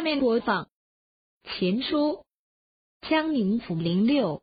下面播放《秦书·江宁府零六》。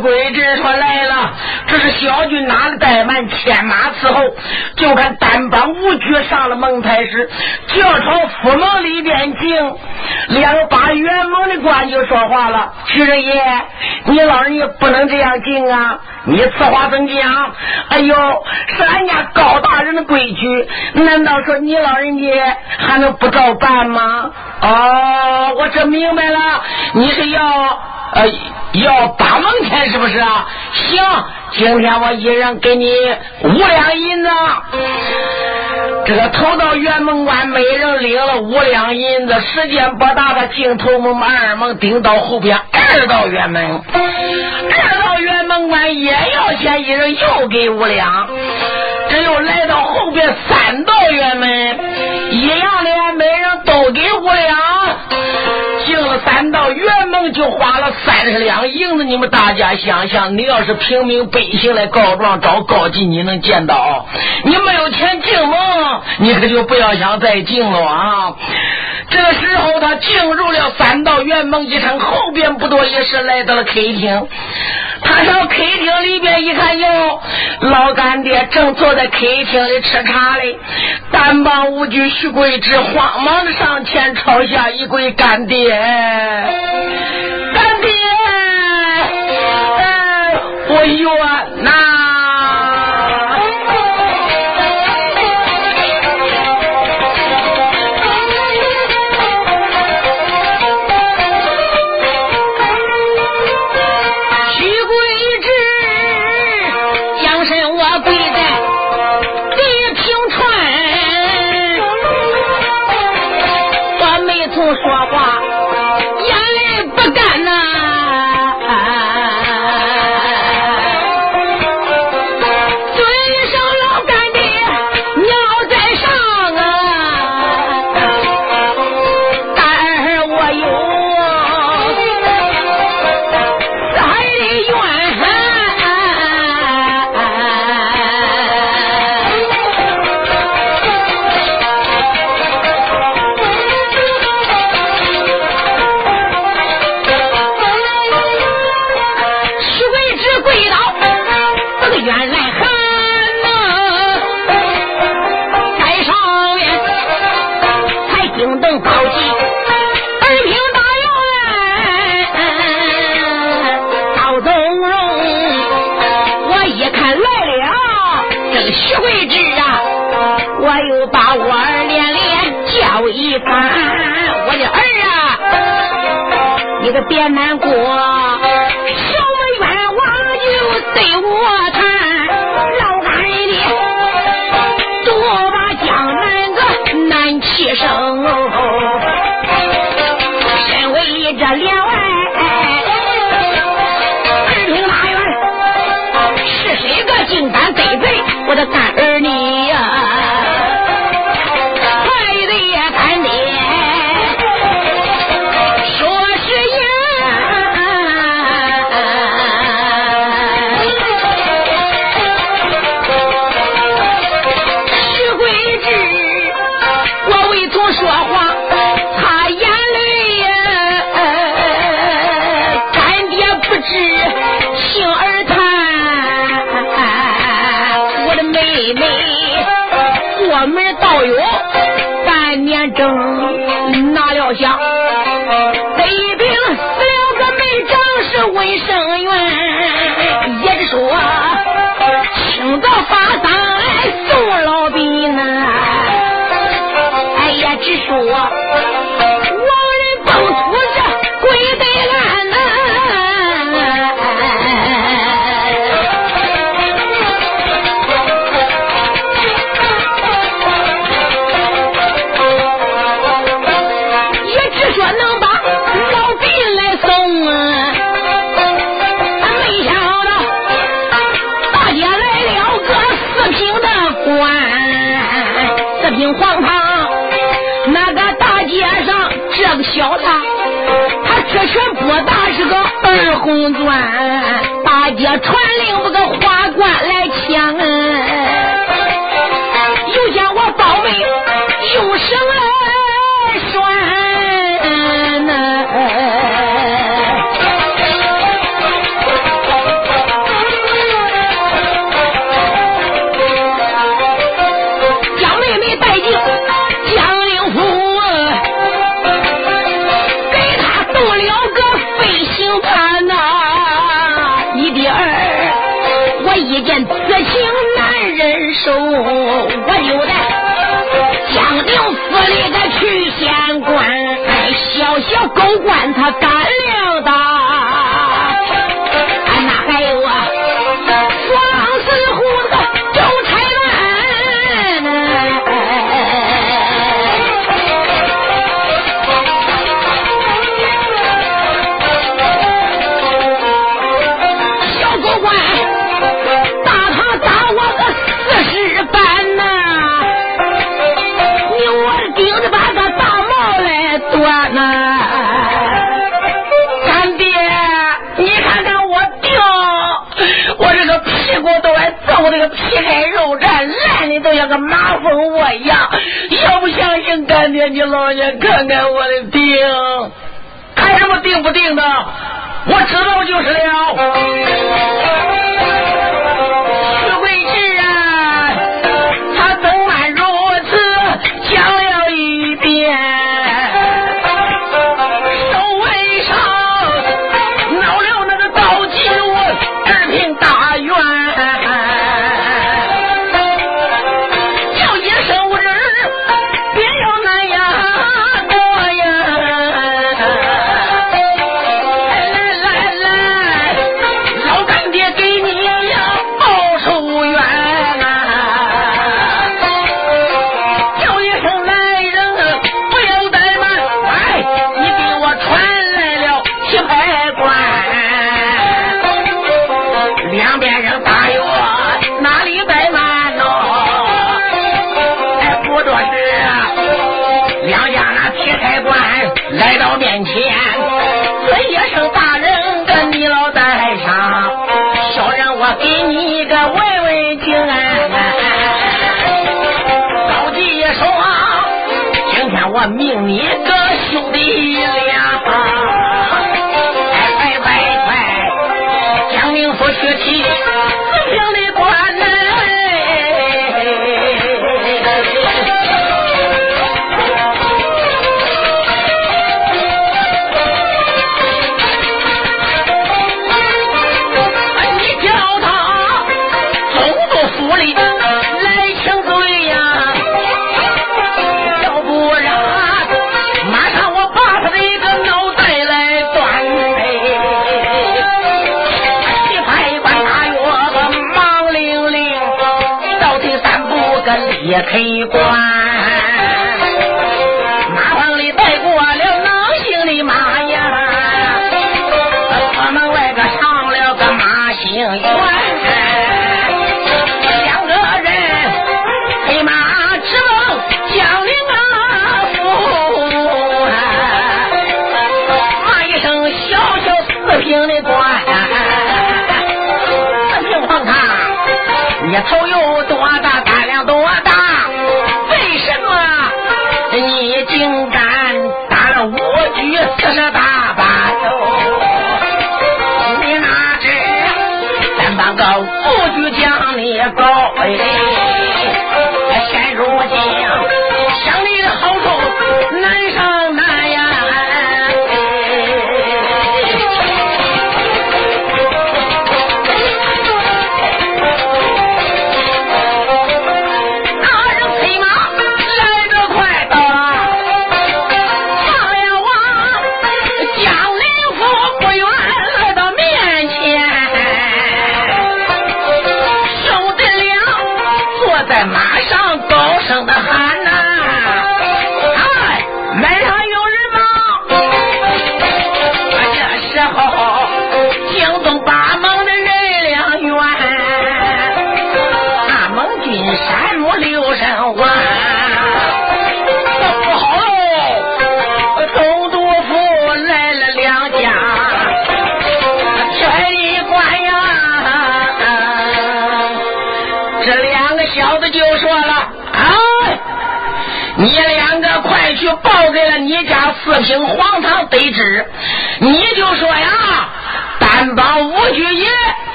鬼子说来了，这是小军拿了怠慢，牵马伺候。就看单帮武举上了蒙太师，就要朝府门里边进。两把元蒙的官就说话了：“徐仁爷，你老人家不能这样进啊！你此话怎讲？哎呦，是俺家高大人的规矩，难道说你老人家还能不照办吗？哦，我这明白了，你是要呃。”要八蒙钱是不是啊？行，今天我一人给你五两银子。这个头到辕门关，每人领了五两银子。时间不大，他进头门二门，顶到后边二道辕门，二道辕门关也要钱，一人又给五两。这又来到后边三道辕门，一样的，每人都给五两。就花了三十两银子，你们大家想想，你要是平民百姓来告状找高进，你能见到？你没有钱进门，你可就不要想再进了啊！这时候，他进入了三道辕门一场，后边不多一时来到了客厅。他到客厅里边一看，哟，老干爹正坐在客厅里吃茶嘞。单帮无惧徐贵之慌忙的上前朝下一跪，干爹，干爹，我冤呐！不说话穿领子个花冠敢。麻烦我呀！要不相信，干爹你老娘看看我的病，看什么病不定的？我知道就是了。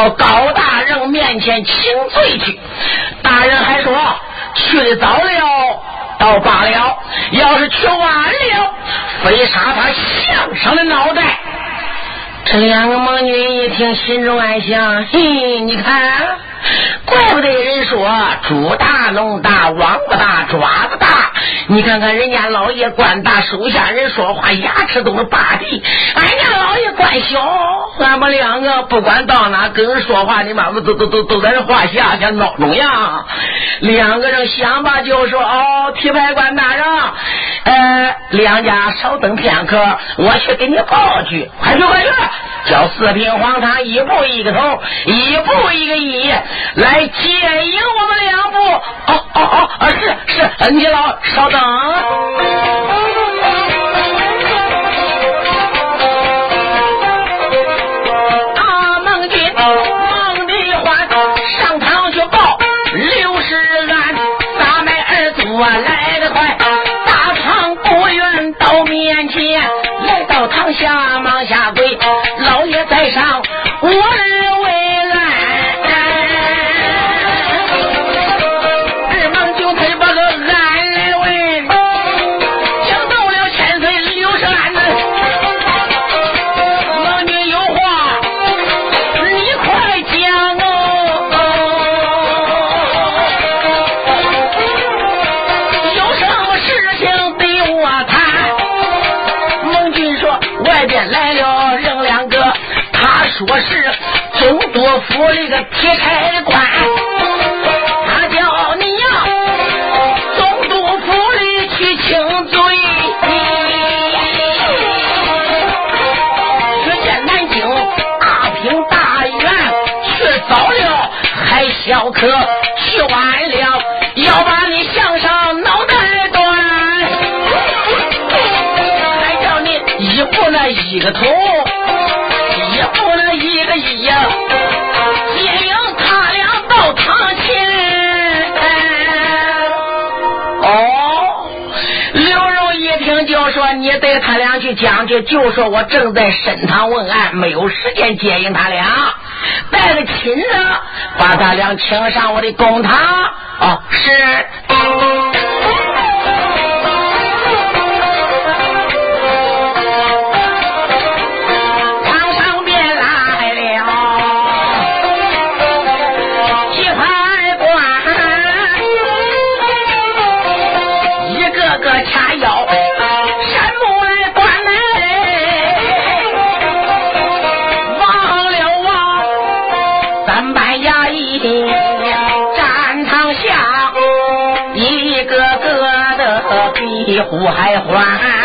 到高大人面前请罪去。大人还说去的早了。”倒罢了，要是去晚了，非杀他项上的脑袋。这两个猛女一听，心中暗想：嘿，你看，怪不得人说猪大龙大，王八大，爪子大。你看看人家老爷官大，手下人说话牙齿都是拔地。俺家老爷官小，俺们两个不管到哪跟人说话，你妈妈都都都都在这话下，像闹钟样。两个人想吧，就说哦，提牌官大人，呃，两家稍等片刻，我去给你报去，快去快去，叫四品黄堂一步一个头，一步一个一，来接应我们两步。哦哦哦，是是，你老稍等。啊，府里个铁差官，他叫你呀，总督府里去请罪。去见南京大平大员，去早了还小可，去晚了要把你项上脑袋断。还叫你一步那一个头。也：“带他俩去讲去，就说我正在审堂问案，没有时间接应他俩。带个亲呢，把他俩请上我的公堂。”哦，是。我还还。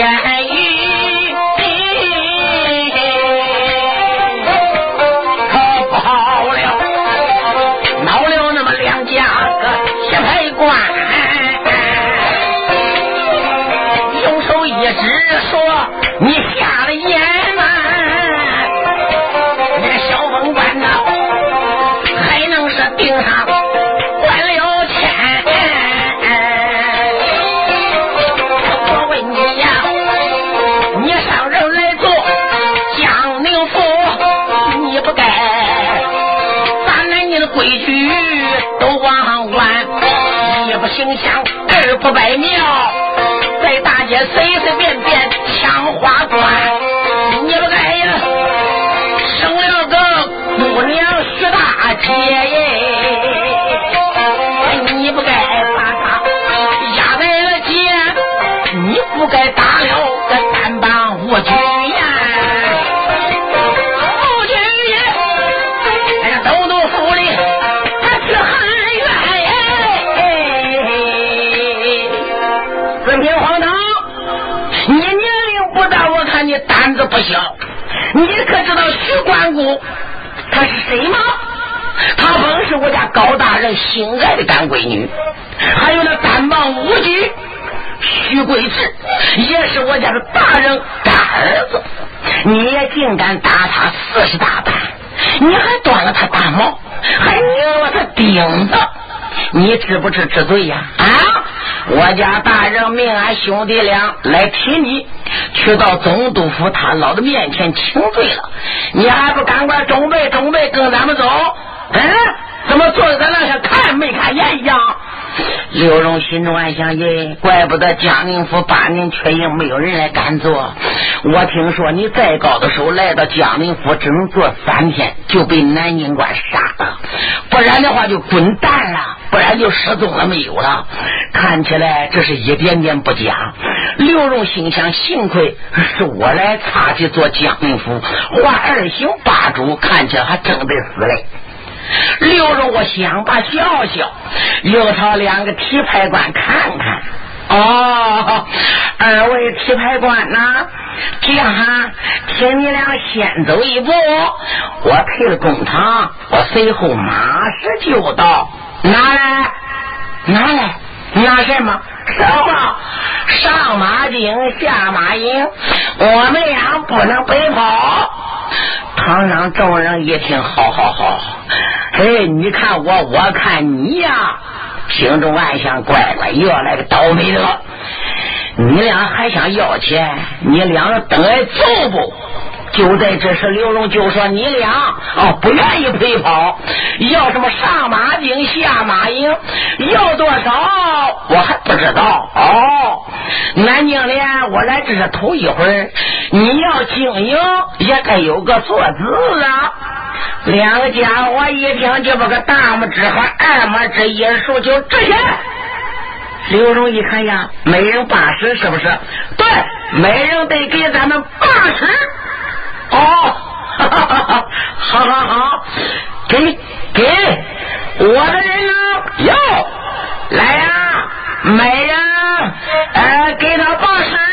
不规矩都忘完，一不行香，二不拜庙，在大街随随便便抢花冠，你不该呀，生了个姑娘徐大姐耶，你不该把她压在了街，你不该打了个单帮无局呀。不小，你可知道徐关公他是谁吗？他本是我家高大人心爱的干闺女，还有那单棒武举徐贵志，也是我家的大人干儿子。你也竟敢打他四十大板，你还断了他大毛，还拧了他钉子，你知不知知罪呀？啊！我家大人命俺兄弟俩来提你，去到总督府他老的面前请罪了。你还不赶快准备准备，跟咱们走？嗯，怎么坐在那像看没看眼一样？刘荣心中暗想：耶，怪不得江宁府八年缺营，没有人来敢做。我听说你再高的时候来到江宁府，只能做三天，就被南京官杀了。不然的话就滚蛋了，不然就失踪了没有了。看起来这是一点点不假。刘荣心想：幸亏是我来插去做江宁府，换二刑八主，看起来还真得死嘞。刘荣，我想把笑笑，又朝两个提牌官看看。哦，二位提牌官呐，这样哈，请你俩先走一步，我退了公堂，我随后马上就到。拿来，拿来，拿什么？什么？上马顶，下马营，我们俩不能白跑。堂上众人一听，好好好，哎，你看我，我看你呀，心中暗想：乖乖，又要来个倒霉的。你俩还想要钱？你俩等来走不？就在这时，刘荣就说：“你俩哦，不愿意陪跑，要什么上马精下马营，要多少我还不知道哦。南京连我来这是头一回，你要经营也该有个坐姿啊。”两个家伙一听，就把个大拇指和二拇指一竖，就这些。刘荣一看呀，每人八十，是不是？对，每人得给咱们八十。哦，哈哈哈哈好好好，给给我的人呢？哟来呀，美人呃给他八十。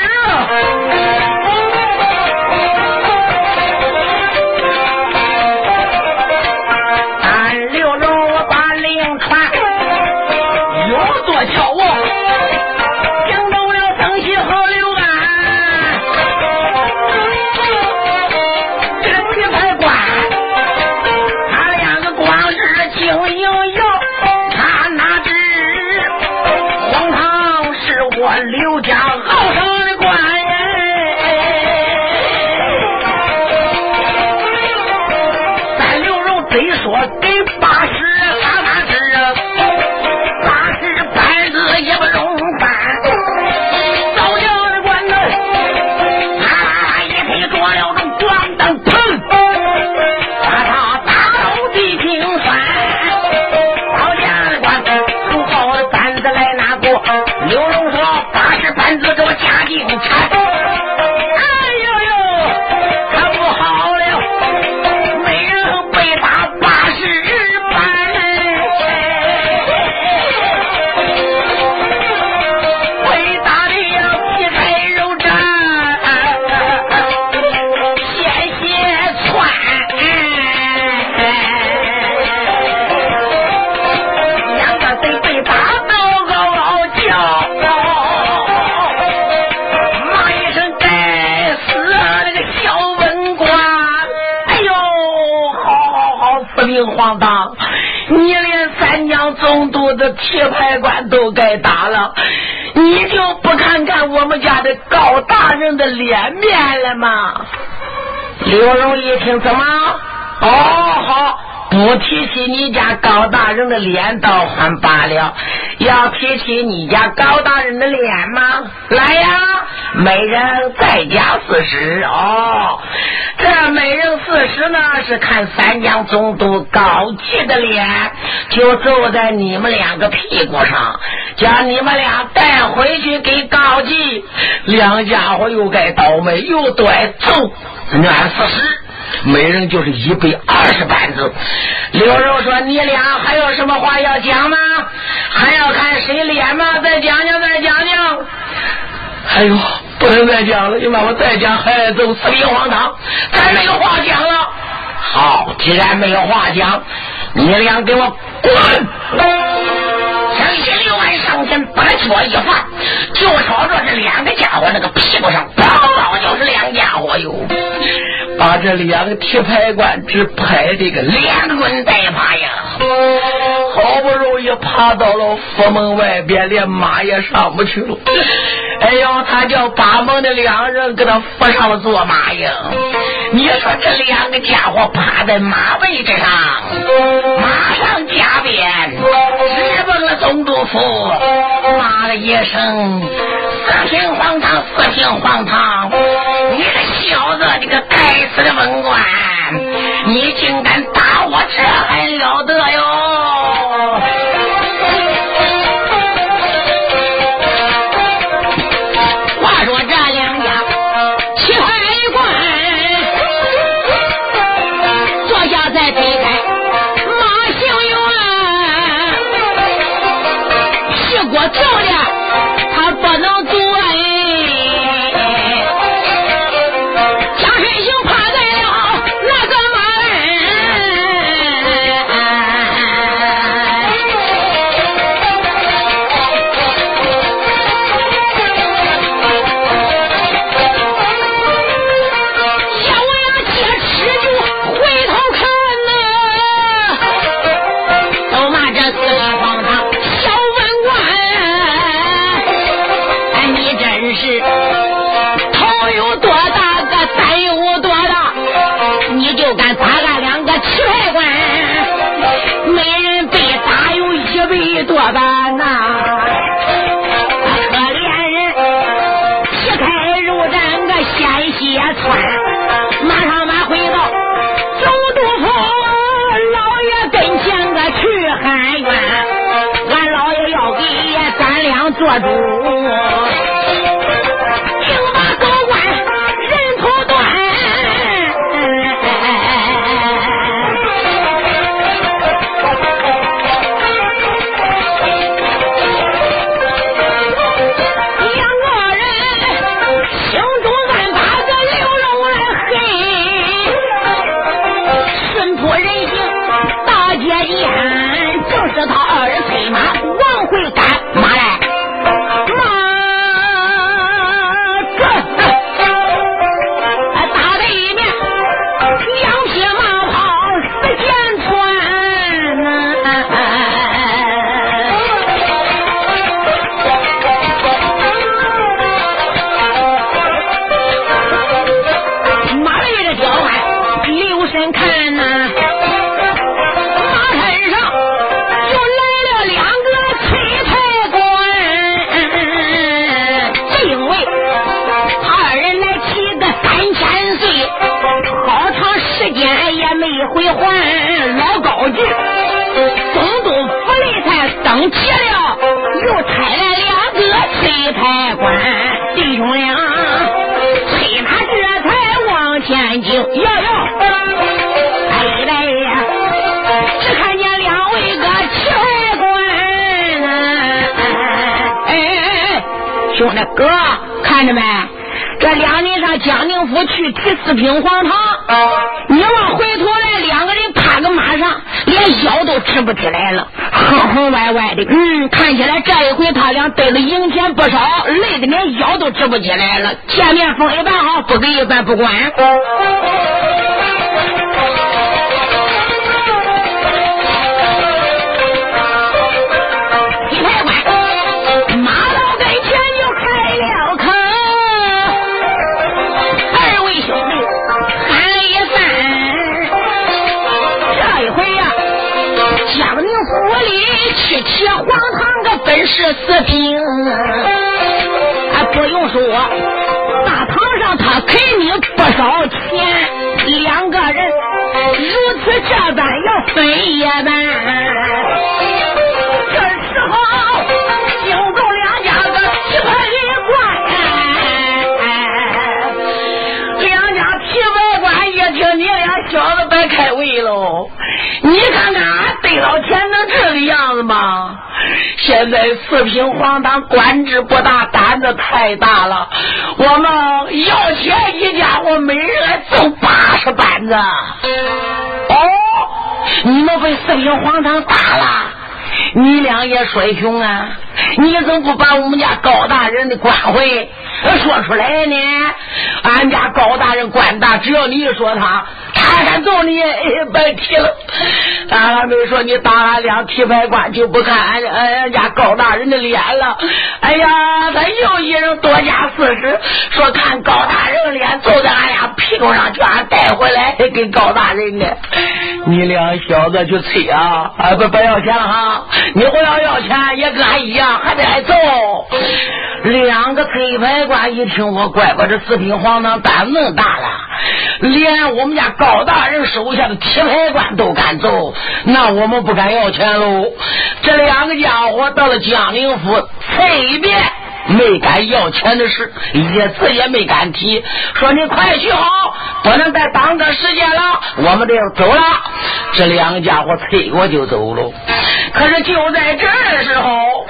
棋牌官都该打了，你就不看看我们家的高大人的脸面了吗？刘荣一听，怎么？哦，好，不提起你家高大人的脸倒还罢了，要提起你家高大人的脸吗？来呀，每人再加四十哦。这每人四十呢，是看三江总督高吉的脸，就揍在你们两个屁股上，将你们俩带回去给高吉。两家伙又该倒霉又该揍，那四十。每人就是一百二十板子。刘荣说：“你俩还有什么话要讲吗？还要看谁脸吗？再讲讲，再讲讲。”哎呦，不能再讲了！你把我再讲，还都死里荒唐。咱没有话讲了。好，既然没有话讲，你俩给我滚！张先六万上前把脚一放，就朝着这两个家伙那个屁股上，砰！就是两家伙哟。把这两个铁牌官只拍的个连滚带爬呀！好不容易爬到了府门外边，连马也上不去了。哎呦，他叫八门的两人给他扶上了坐马呀！你说这两个家伙趴在马背之上，马上加鞭，直奔了总督府，骂了一声：“四平荒唐，四平荒唐！你个小子，你个该死的文官，你竟敢打我，这还了得哟！”哥，看着没？这两人上江宁府去提四品黄堂，你往回头来，两个人趴个马上，连腰都直不起来了，哼哼歪歪的。嗯，看起来这一回他俩得了赢钱不少，累的连腰都直不起来了。见面风一般好，不给一般不管。黄堂个本是四品，还不用说，大堂上他肯定不少钱。两个人如此这般要分也难，这时候惊动两家的旗怪官，两家旗牌官一听你俩小子白开胃喽，你看看俺得到钱能这个样子吗？现在四平皇堂官职不大，胆子太大了。我们要钱一家伙，每人挣八十板子。哦，你们被四平皇堂打了？你俩也衰穷啊！你怎么不把我们家高大人的官回说出来呢？俺家高大人官大，只要你一说他，他敢揍你，白提了。俺还没说你打俺俩提牌官，就不看俺俺家高大人的脸了。哎呀，他又一人多加四十，说看高大人脸，揍在俺俩屁股上，叫俺带回来给高大人呢。你俩小子去催啊！啊，不不要钱了哈！你不要要钱，也跟俺一样，还得挨揍。两个催牌官一听，我乖乖，这四品皇堂胆那么大了，连我们家高大人手下的铁牌官都敢揍，那我们不敢要钱喽。这两个家伙到了江宁府，随便没敢要钱的事，一字也没敢提。说你快去好，不能再耽搁时间了，我们得要走了。这两家伙催我就走了。可是就在这时候。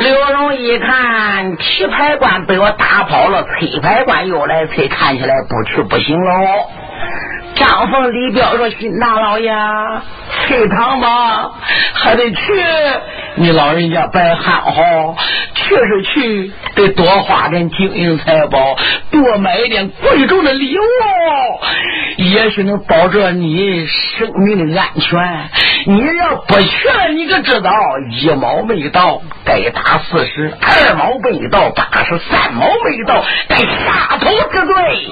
刘荣一看，棋牌官被我打跑了，催牌官又来催，看起来不去不行喽。张凤、李彪说：“新大老爷，退堂吧，还得去。你老人家别憨好，去是去，得多花点金银财宝，多买一点贵重的礼物，也许能保证你生命的安全。你要不去了，你可知道，一毛没到该打四十，二毛没到八十，三毛没到该杀头之罪。”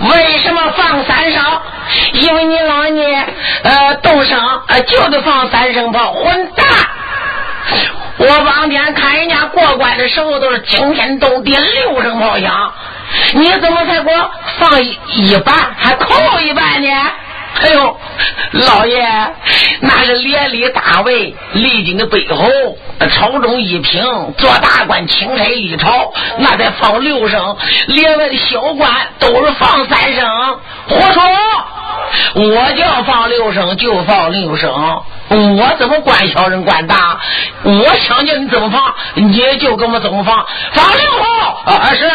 为什么放三声？因为你老爷呃动声呃就得放三声炮，混蛋！我往天看人家过关的时候都是惊天动地六声炮响，你怎么才给我放一半还扣一半呢？哎呦，老爷，那是连里大位，历经的背后，朝中一品，做大官，钦差一朝，那得放六声；连外的小官都是放三声。胡说！我叫放六声就放六声，我怎么管小人管大？我想叫你怎么放，你就给我怎么放，放六号啊是。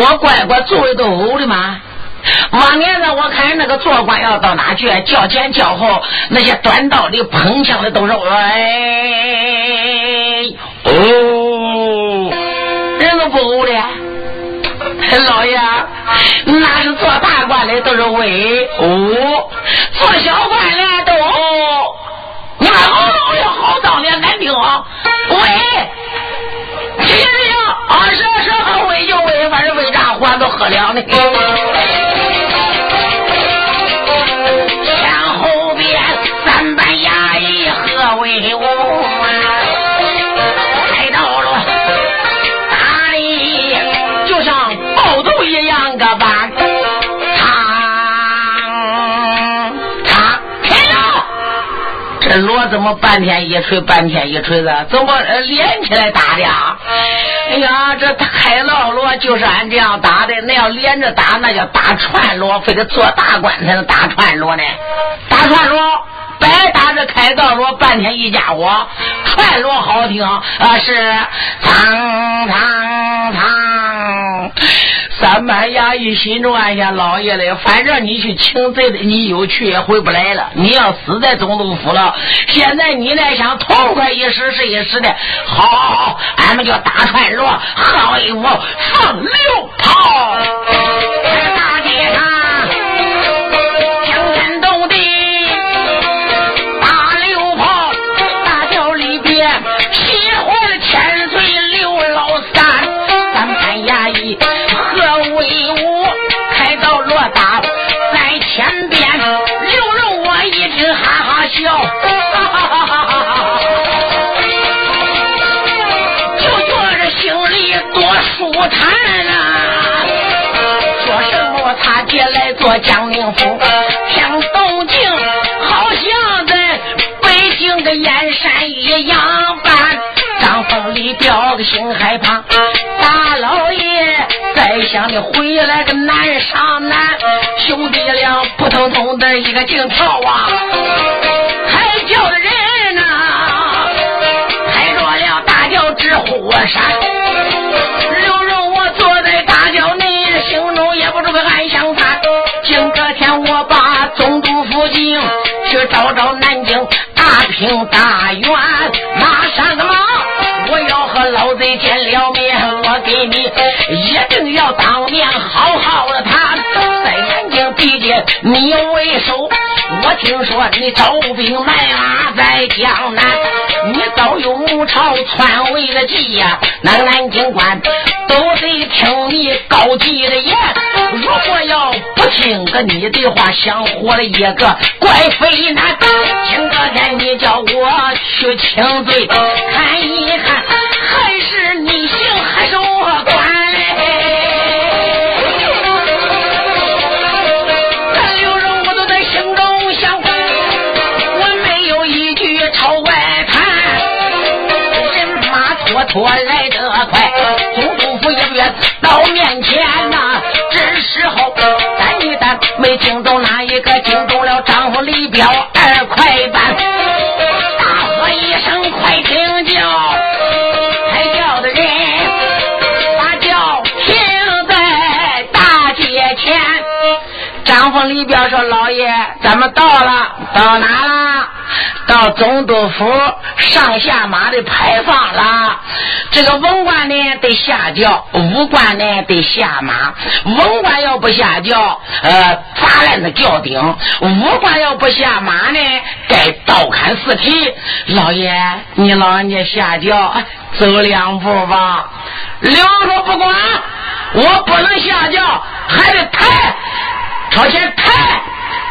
我乖乖座位都呕的嘛？往年呢，我看那个做官要到哪去，叫前叫后，那些短道的、捧枪的都是哎哦，人都不呕的。老爷，那是做大官的都是喂哦，做小官的都哦。你们哦哟，好当的难听啊！喂，行行行，啊是是，好反正为啥话都喝了呢？前后边三班衙役何为我？怎么半天一锤，半天一锤的？怎么连起来打的？哎呀，这开牢锣就是俺这样打的。那要连着打，那叫打串锣，非得做大官才能打串锣呢。打串锣，白打这开道锣，半天一家伙。串锣好听啊，是唱唱唱。三班衙役心中暗想：老爷嘞，反正你去请罪的，你有去也回不来了。你要死在总督府了。现在你来想痛快一时是一时的。好，俺们就打穿锣，喝一壶，放六炮，大街上。不谈啦，说什么他爹来做江宁府，听动静，好像在北京的燕山一样般。张凤里吊个心害怕，大老爷在想你回来个难上难，兄弟俩扑通通的一个劲跳啊，还叫的人呐，开着了大轿直火山。去找找南京大平大院，马上个忙！我要和老贼见了面，我给你一定要当面好好的谈。在南京地界你为首，我听说你招兵买马在江南，你早有谋朝篡位的计呀！那南京官都得听你高级的言。如果要不听个你的话，想活了一个怪非难。今个天你叫我去请罪，看一看没惊动哪一个？惊动了丈夫李彪二块半。大喝一声，快停轿！才叫的人把轿停在大街前。丈夫李彪说：“老爷，咱们到了，到哪了？”到总督府上下马的牌坊了。这个文官呢得下轿，武官呢得下马。文官要不下轿，呃，砸烂的轿顶；武官要不下马呢，该刀砍四蹄。老爷，你老人家下轿，走两步吧。刘说不管，我不能下轿，还得抬，朝前抬。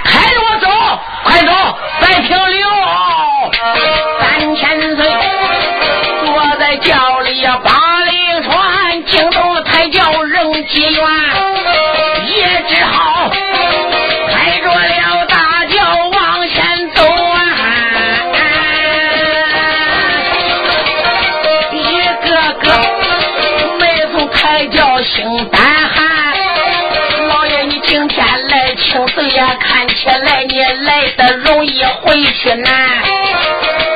抬着我走，快走！再停留三千岁，坐在轿容易，回去难。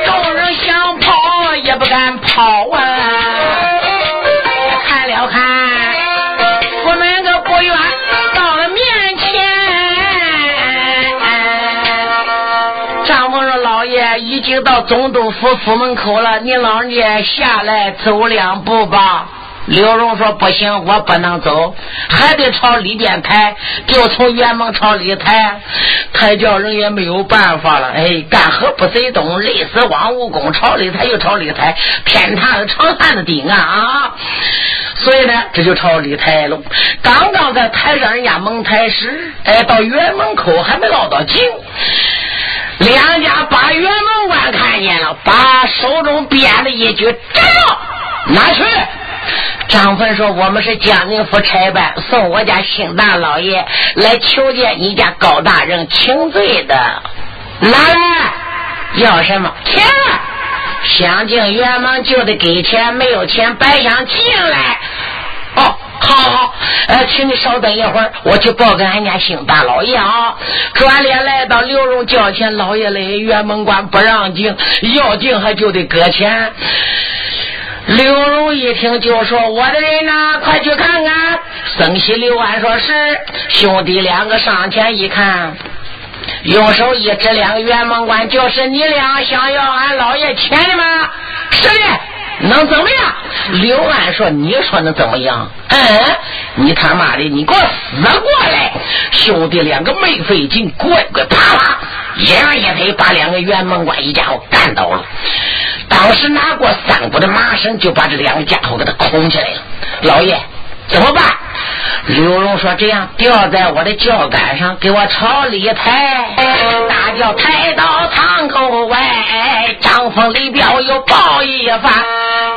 众人想跑也不敢跑啊！看了看，我们个不远，到了面前。张夫说：“老爷已经到总督府府门口了，你老人家下来走两步吧。”刘荣说：“不行，我不能走，还得朝里边抬，就从辕门朝里抬。抬轿人也没有办法了。哎，干活不随动，累死王武功。朝里抬又朝里抬，天塌了长汉的顶啊啊！所以呢，这就朝里抬了。刚刚在抬上人家蒙台时，哎，到辕门口还没落到井，两家把辕门关看见了，把手中鞭子一举，站住，拿去。”张坟说：“我们是江宁府差班，送我家兴大老爷来求见你家高大人请罪的。拿来，要什么钱？想进辕门就得给钱，没有钱白想进来。哦，好好，呃，请你稍等一会儿，我去报给俺家兴大老爷啊。转脸来到刘荣轿前，老爷来，辕门关不让进，要进还就得搁钱。”刘荣一听就说：“我的人呐，快去看看。”生喜刘安说是兄弟两个上前一看，用手一指两个圆梦关，就是你俩想要俺老爷钱的吗？是的，能怎么样？刘安说：“你说能怎么样？嗯，你他妈的，你给我死过来！”兄弟两个没费劲，乖乖啪啪，一样一推，把两个圆梦关一家伙干倒了。当时拿过三股的麻绳，就把这两个家伙给他捆起来了。老爷，怎么办？刘荣说：“这样吊在我的轿杆上，给我朝里抬。大轿抬到堂口外，张风李彪又抱一番。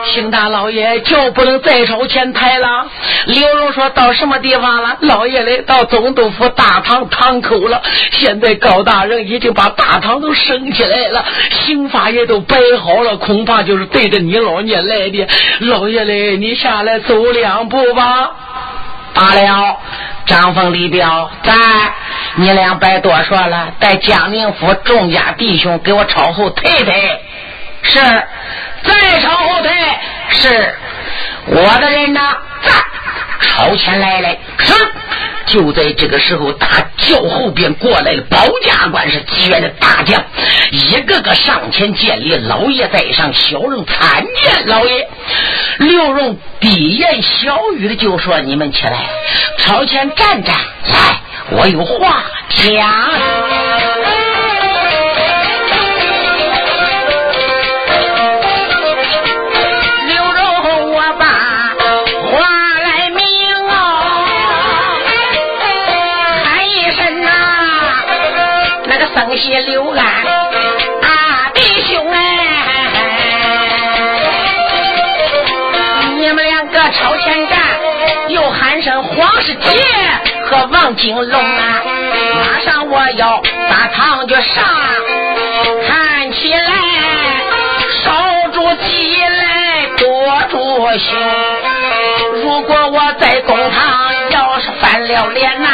邢大老爷就不能再朝前抬了。”刘荣说到什么地方了？老爷嘞，到总督府大堂堂口了。现在高大人已经把大堂都升起来了，刑法也都摆好了，恐怕就是对着你老爷来的。老爷嘞，你下来走两步吧。罢了，张凤、李彪，在，你俩别多说了，带江宁府众家弟兄给我朝后退退。是，再朝后退。是，我的人呢？在。朝前来来，是。就在这个时候，大轿后边过来了，保家官是几员的大将，一个个上前见礼。老爷在上，小人参见老爷。刘荣低言小语的就说：“你们起来，朝前站站，来，我有话讲。”东西刘安啊，弟兄哎，你们两个朝前站，又喊声黄世杰和王金龙啊，马上我要把堂就上，看起来守住几来多住心，如果我在公堂要是翻了脸呐。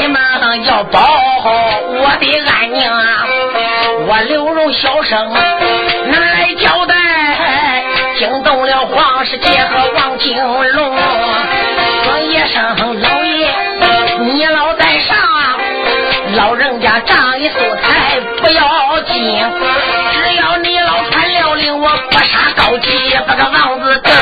你们要保好我的安宁啊！我刘荣小声拿来交代，惊动了黄世杰和王金龙，说一声老爷，你老在上，老人家仗义疏财不要紧，只要你老传了令，我不杀高级，把个王子等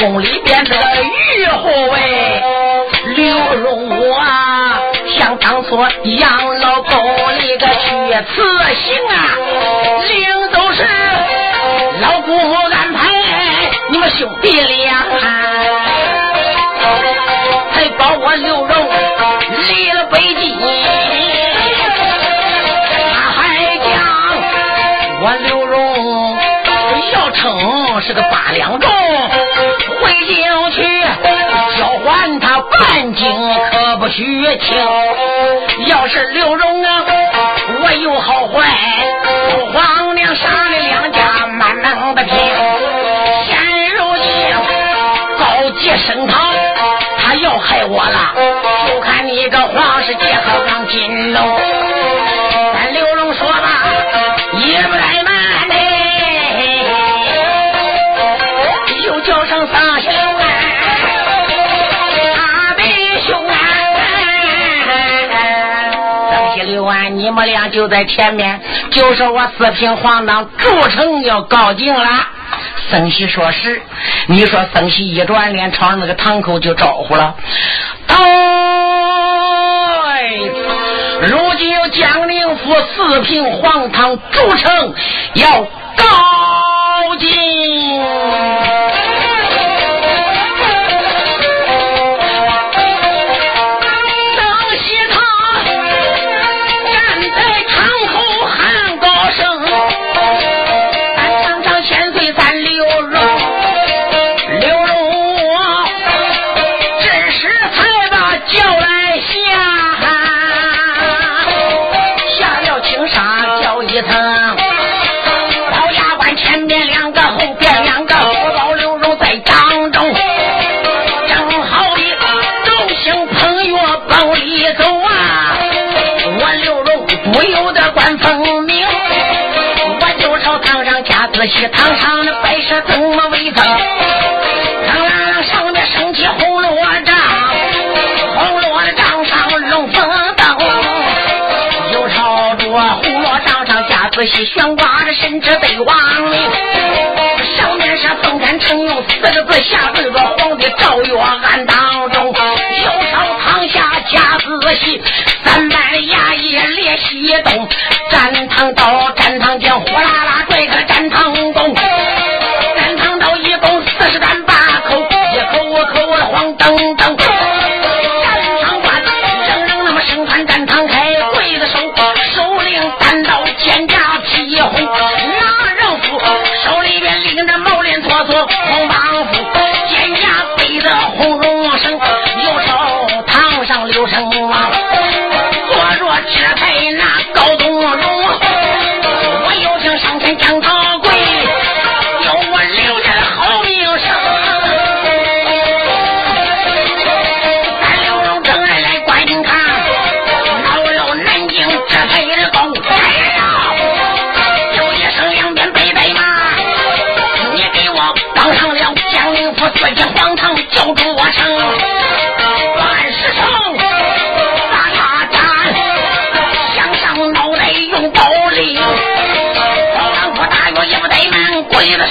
宫里边的御护卫，刘荣我想当初养老宫里个去辞行啊，领都是老姑母安排，你们兄弟俩。才把我刘荣离了北京，他还讲我刘荣要称是个八两重，半斤，可不许轻。要是刘荣啊，我有好坏，皇娘杀了两家，满能的拼。现如今高级升堂。他要害我了，就看你这黄世杰和王金龙。咱刘荣说吧，也不来我们俩就在前面，就说我四平黄堂筑城要告定了。僧喜说是，你说僧喜一转脸朝那个堂口就招呼了。哎，如今有江宁府四平黄堂筑城要告家子喜堂上的摆设怎么威风？当啷上面升起红罗帐，红罗的帐上龙凤灯，又朝着红罗帐上家子喜悬挂着神之对王，上面是凤山城用四个字，下对着皇帝诏曰案当中，右朝堂下家子喜三百衙役列西东，战堂刀我曾玩失手打他战想上脑袋用暴力老打药也不得慢鬼子的